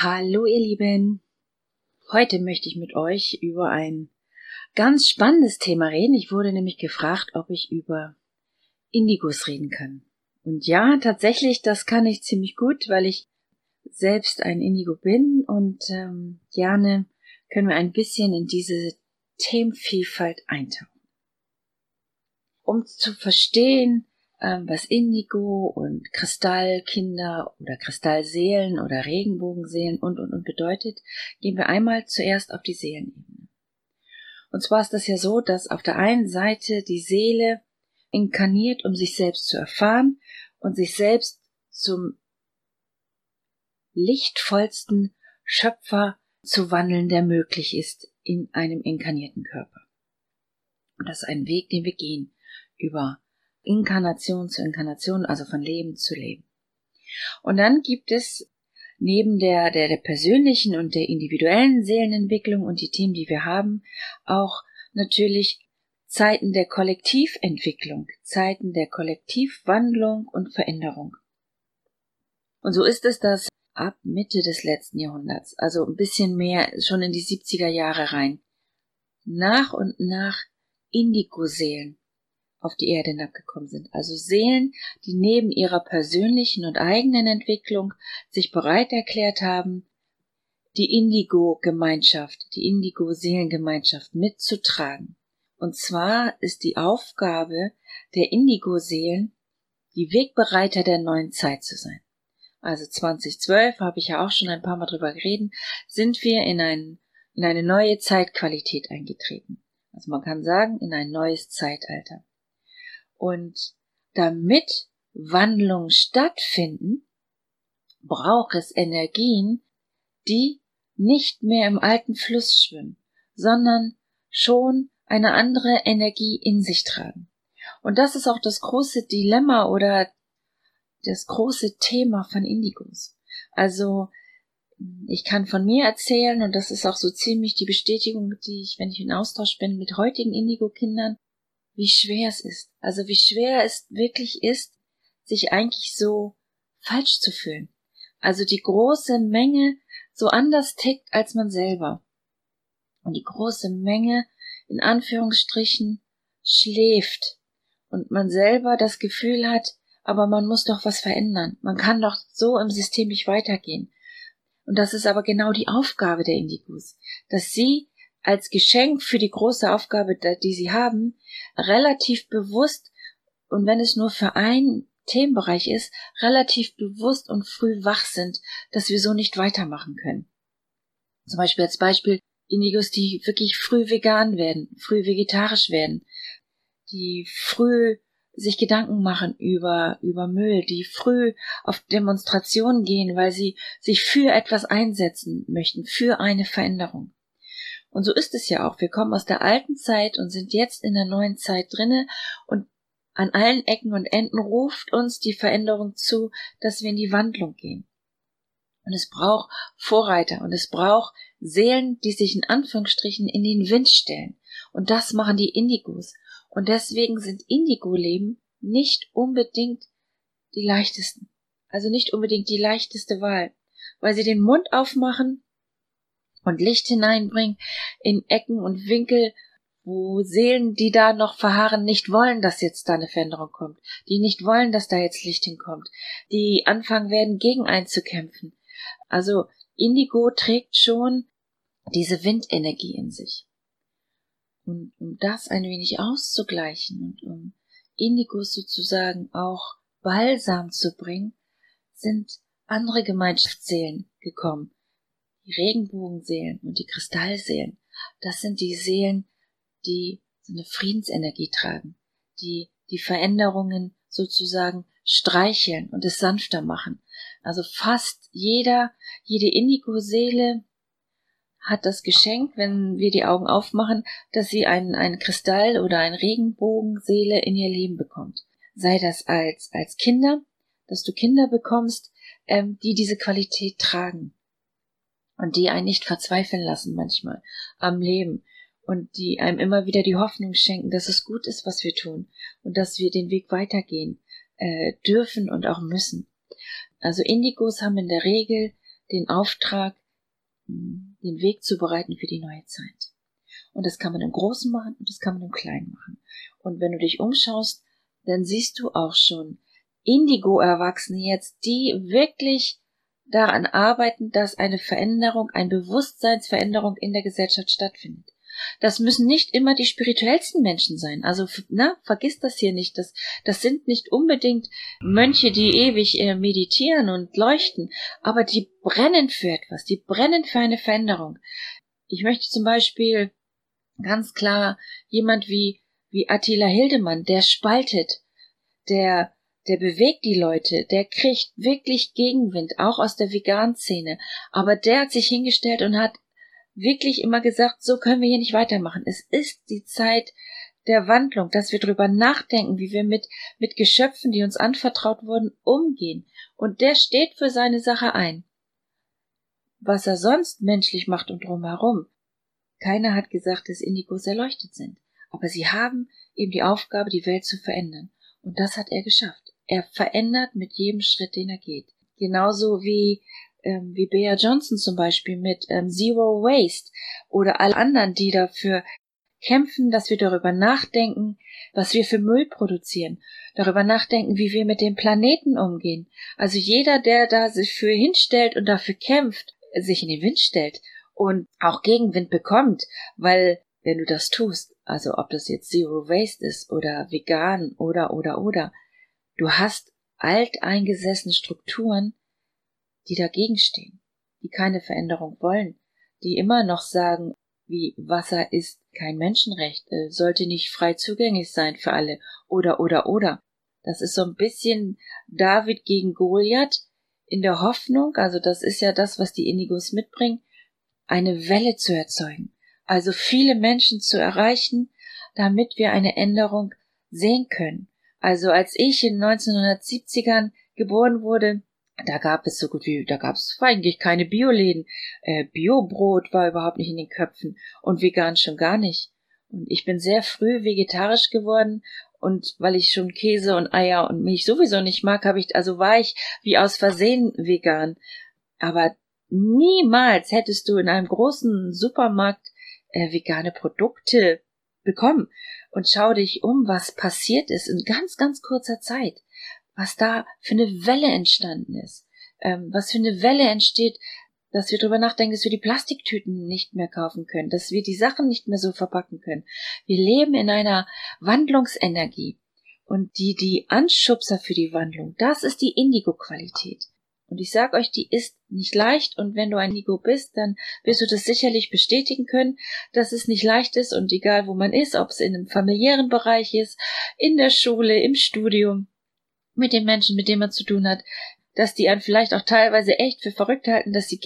Hallo ihr Lieben. Heute möchte ich mit euch über ein ganz spannendes Thema reden. Ich wurde nämlich gefragt, ob ich über Indigos reden kann. Und ja, tatsächlich, das kann ich ziemlich gut, weil ich selbst ein Indigo bin und ähm, gerne können wir ein bisschen in diese Themenvielfalt eintauchen. Um zu verstehen, ähm, was Indigo und Kristallkinder oder Kristallseelen oder Regenbogenseelen und und und bedeutet, gehen wir einmal zuerst auf die Seelenebene. Und zwar ist das ja so, dass auf der einen Seite die Seele inkarniert, um sich selbst zu erfahren und sich selbst zum lichtvollsten Schöpfer zu wandeln, der möglich ist in einem inkarnierten Körper. Und das ist ein Weg, den wir gehen über Inkarnation zu Inkarnation, also von Leben zu Leben. Und dann gibt es neben der, der, der persönlichen und der individuellen Seelenentwicklung und die Themen, die wir haben, auch natürlich Zeiten der Kollektiventwicklung, Zeiten der Kollektivwandlung und Veränderung. Und so ist es, dass ab Mitte des letzten Jahrhunderts, also ein bisschen mehr schon in die 70er Jahre rein, nach und nach Indigo-Seelen auf die Erde hinabgekommen sind. Also Seelen, die neben ihrer persönlichen und eigenen Entwicklung sich bereit erklärt haben, die Indigo-Gemeinschaft, die Indigo-Seelengemeinschaft mitzutragen. Und zwar ist die Aufgabe der Indigo-Seelen, die Wegbereiter der neuen Zeit zu sein. Also 2012 habe ich ja auch schon ein paar Mal drüber geredet, sind wir in, ein, in eine neue Zeitqualität eingetreten. Also man kann sagen, in ein neues Zeitalter. Und damit Wandlungen stattfinden, braucht es Energien, die nicht mehr im alten Fluss schwimmen, sondern schon eine andere Energie in sich tragen. Und das ist auch das große Dilemma oder das große Thema von Indigos. Also ich kann von mir erzählen und das ist auch so ziemlich die Bestätigung, die ich, wenn ich in Austausch bin mit heutigen Indigo-Kindern, wie schwer es ist. Also wie schwer es wirklich ist, sich eigentlich so falsch zu fühlen. Also die große Menge so anders tickt als man selber. Und die große Menge in Anführungsstrichen schläft und man selber das Gefühl hat, aber man muss doch was verändern. Man kann doch so im System nicht weitergehen. Und das ist aber genau die Aufgabe der Indigos, dass sie als Geschenk für die große Aufgabe, die sie haben, relativ bewusst und wenn es nur für einen Themenbereich ist, relativ bewusst und früh wach sind, dass wir so nicht weitermachen können. Zum Beispiel als Beispiel Indigos, die wirklich früh vegan werden, früh vegetarisch werden, die früh sich Gedanken machen über, über Müll, die früh auf Demonstrationen gehen, weil sie sich für etwas einsetzen möchten, für eine Veränderung. Und so ist es ja auch. Wir kommen aus der alten Zeit und sind jetzt in der neuen Zeit drinne und an allen Ecken und Enden ruft uns die Veränderung zu, dass wir in die Wandlung gehen. Und es braucht Vorreiter und es braucht Seelen, die sich in Anführungsstrichen in den Wind stellen. Und das machen die Indigos. Und deswegen sind Indigo-Leben nicht unbedingt die leichtesten. Also nicht unbedingt die leichteste Wahl. Weil sie den Mund aufmachen und Licht hineinbringen in Ecken und Winkel, wo Seelen, die da noch verharren, nicht wollen, dass jetzt da eine Veränderung kommt, die nicht wollen, dass da jetzt Licht hinkommt, die anfangen werden, gegen einzukämpfen. Also Indigo trägt schon diese Windenergie in sich. Und um das ein wenig auszugleichen und um Indigo sozusagen auch Balsam zu bringen, sind andere Gemeinschaftsseelen gekommen, die Regenbogenseelen und die Kristallseelen, das sind die Seelen, die so eine Friedensenergie tragen, die die Veränderungen sozusagen streicheln und es sanfter machen. Also fast jeder, jede Indigo-Seele hat das Geschenk, wenn wir die Augen aufmachen, dass sie einen, einen Kristall oder eine Regenbogenseele in ihr Leben bekommt. Sei das als, als Kinder, dass du Kinder bekommst, ähm, die diese Qualität tragen und die einen nicht verzweifeln lassen manchmal am Leben und die einem immer wieder die Hoffnung schenken, dass es gut ist, was wir tun und dass wir den Weg weitergehen äh, dürfen und auch müssen. Also Indigos haben in der Regel den Auftrag, hm, den Weg zu bereiten für die neue Zeit. Und das kann man im Großen machen und das kann man im Kleinen machen. Und wenn du dich umschaust, dann siehst du auch schon Indigo-Erwachsene jetzt, die wirklich daran arbeiten, dass eine Veränderung, eine Bewusstseinsveränderung in der Gesellschaft stattfindet. Das müssen nicht immer die spirituellsten Menschen sein. Also, na, vergiss das hier nicht. Das, das sind nicht unbedingt Mönche, die ewig äh, meditieren und leuchten, aber die brennen für etwas, die brennen für eine Veränderung. Ich möchte zum Beispiel ganz klar jemand wie, wie Attila Hildemann, der spaltet, der, der bewegt die Leute, der kriegt wirklich Gegenwind, auch aus der Vegan-Szene. Aber der hat sich hingestellt und hat wirklich immer gesagt, so können wir hier nicht weitermachen. Es ist die Zeit der Wandlung, dass wir drüber nachdenken, wie wir mit, mit Geschöpfen, die uns anvertraut wurden, umgehen. Und der steht für seine Sache ein. Was er sonst menschlich macht und drumherum. Keiner hat gesagt, dass Indigos erleuchtet sind. Aber sie haben eben die Aufgabe, die Welt zu verändern. Und das hat er geschafft. Er verändert mit jedem Schritt, den er geht. Genauso wie ähm, wie Bea Johnson zum Beispiel mit ähm, Zero Waste oder alle anderen, die dafür kämpfen, dass wir darüber nachdenken, was wir für Müll produzieren, darüber nachdenken, wie wir mit dem Planeten umgehen. Also jeder, der da sich für hinstellt und dafür kämpft, sich in den Wind stellt und auch Gegenwind bekommt, weil wenn du das tust, also ob das jetzt Zero Waste ist oder vegan oder oder oder, du hast alteingesessene Strukturen, die dagegen stehen, die keine Veränderung wollen, die immer noch sagen, wie Wasser ist kein Menschenrecht, äh, sollte nicht frei zugänglich sein für alle, oder, oder, oder. Das ist so ein bisschen David gegen Goliath in der Hoffnung, also das ist ja das, was die Indigos mitbringen, eine Welle zu erzeugen, also viele Menschen zu erreichen, damit wir eine Änderung sehen können. Also als ich in 1970ern geboren wurde, da gab es so gut wie, da gab es eigentlich keine Bioläden. Äh, Biobrot war überhaupt nicht in den Köpfen und vegan schon gar nicht. Und ich bin sehr früh vegetarisch geworden und weil ich schon Käse und Eier und Milch sowieso nicht mag, habe ich, also war ich wie aus Versehen vegan. Aber niemals hättest du in einem großen Supermarkt äh, vegane Produkte bekommen. Und schau dich um, was passiert ist in ganz, ganz kurzer Zeit was da für eine Welle entstanden ist, ähm, was für eine Welle entsteht, dass wir darüber nachdenken, dass wir die Plastiktüten nicht mehr kaufen können, dass wir die Sachen nicht mehr so verpacken können. Wir leben in einer Wandlungsenergie. Und die, die Anschubser für die Wandlung, das ist die Indigo-Qualität. Und ich sag euch, die ist nicht leicht. Und wenn du ein Indigo bist, dann wirst du das sicherlich bestätigen können, dass es nicht leicht ist. Und egal wo man ist, ob es in einem familiären Bereich ist, in der Schule, im Studium, mit den Menschen, mit denen man zu tun hat, dass die einen vielleicht auch teilweise echt für verrückt halten, dass sie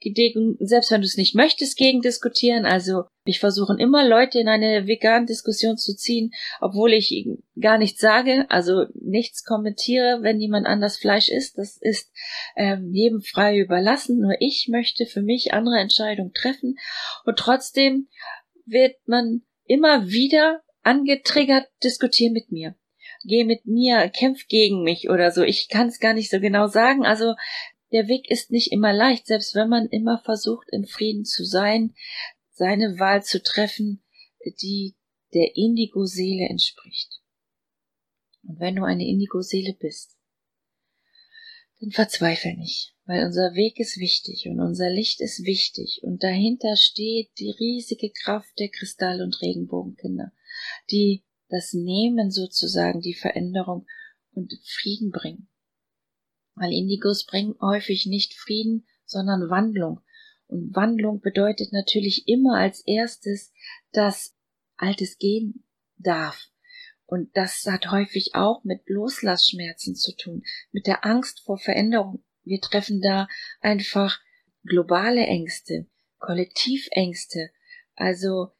gegen selbst wenn du es nicht möchtest, gegen diskutieren. Also ich versuche immer Leute in eine vegane Diskussion zu ziehen, obwohl ich gar nichts sage, also nichts kommentiere, wenn jemand anders Fleisch isst. Das ist ähm, jedem frei überlassen. Nur ich möchte für mich andere Entscheidungen treffen. Und trotzdem wird man immer wieder angetriggert, diskutieren mit mir geh mit mir, kämpf gegen mich oder so. Ich kann es gar nicht so genau sagen. Also der Weg ist nicht immer leicht, selbst wenn man immer versucht, in Frieden zu sein, seine Wahl zu treffen, die der Indigo-Seele entspricht. Und wenn du eine Indigo-Seele bist, dann verzweifel nicht, weil unser Weg ist wichtig und unser Licht ist wichtig und dahinter steht die riesige Kraft der Kristall- und Regenbogenkinder, die das Nehmen sozusagen, die Veränderung und Frieden bringen. Weil Indigos bringen häufig nicht Frieden, sondern Wandlung. Und Wandlung bedeutet natürlich immer als erstes, dass Altes gehen darf. Und das hat häufig auch mit Loslassschmerzen zu tun, mit der Angst vor Veränderung. Wir treffen da einfach globale Ängste, Kollektivängste, also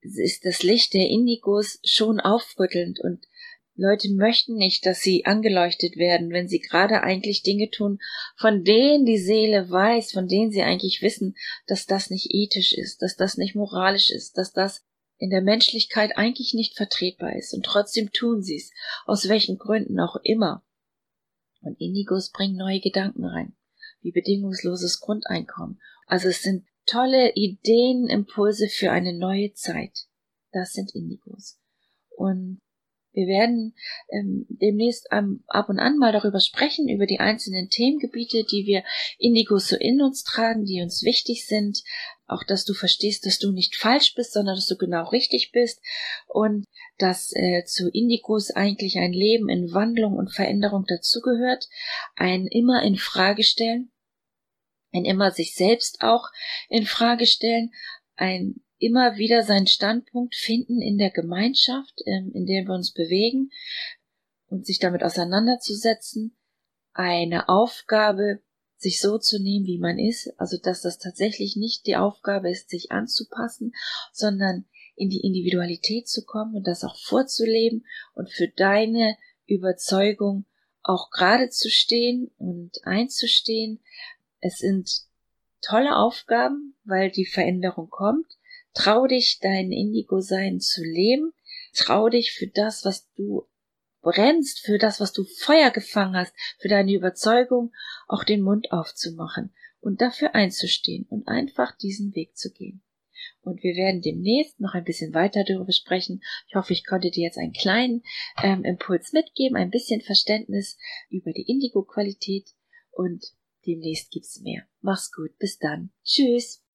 ist das Licht der Indigos schon aufrüttelnd und Leute möchten nicht, dass sie angeleuchtet werden, wenn sie gerade eigentlich Dinge tun, von denen die Seele weiß, von denen sie eigentlich wissen, dass das nicht ethisch ist, dass das nicht moralisch ist, dass das in der Menschlichkeit eigentlich nicht vertretbar ist. Und trotzdem tun sie es, aus welchen Gründen auch immer. Und Indigos bringen neue Gedanken rein. wie bedingungsloses Grundeinkommen. Also es sind tolle Ideen, Impulse für eine neue Zeit. Das sind Indigos. Und wir werden ähm, demnächst ähm, ab und an mal darüber sprechen, über die einzelnen Themengebiete, die wir Indigos so in uns tragen, die uns wichtig sind. Auch, dass du verstehst, dass du nicht falsch bist, sondern dass du genau richtig bist. Und dass äh, zu Indigos eigentlich ein Leben in Wandlung und Veränderung dazugehört, ein immer in Frage stellen, ein immer sich selbst auch in Frage stellen, ein immer wieder seinen Standpunkt finden in der Gemeinschaft, ähm, in der wir uns bewegen und sich damit auseinanderzusetzen, eine Aufgabe sich so zu nehmen, wie man ist, also dass das tatsächlich nicht die Aufgabe ist, sich anzupassen, sondern in die Individualität zu kommen und das auch vorzuleben und für deine Überzeugung auch gerade zu stehen und einzustehen. Es sind tolle Aufgaben, weil die Veränderung kommt. Trau dich, dein Indigo-Sein zu leben. Trau dich für das, was du brennst, für das, was du Feuer gefangen hast, für deine Überzeugung, auch den Mund aufzumachen und dafür einzustehen und einfach diesen Weg zu gehen. Und wir werden demnächst noch ein bisschen weiter darüber sprechen. Ich hoffe, ich konnte dir jetzt einen kleinen ähm, Impuls mitgeben, ein bisschen Verständnis über die Indigo-Qualität und demnächst gibt's mehr. Mach's gut, bis dann. Tschüss.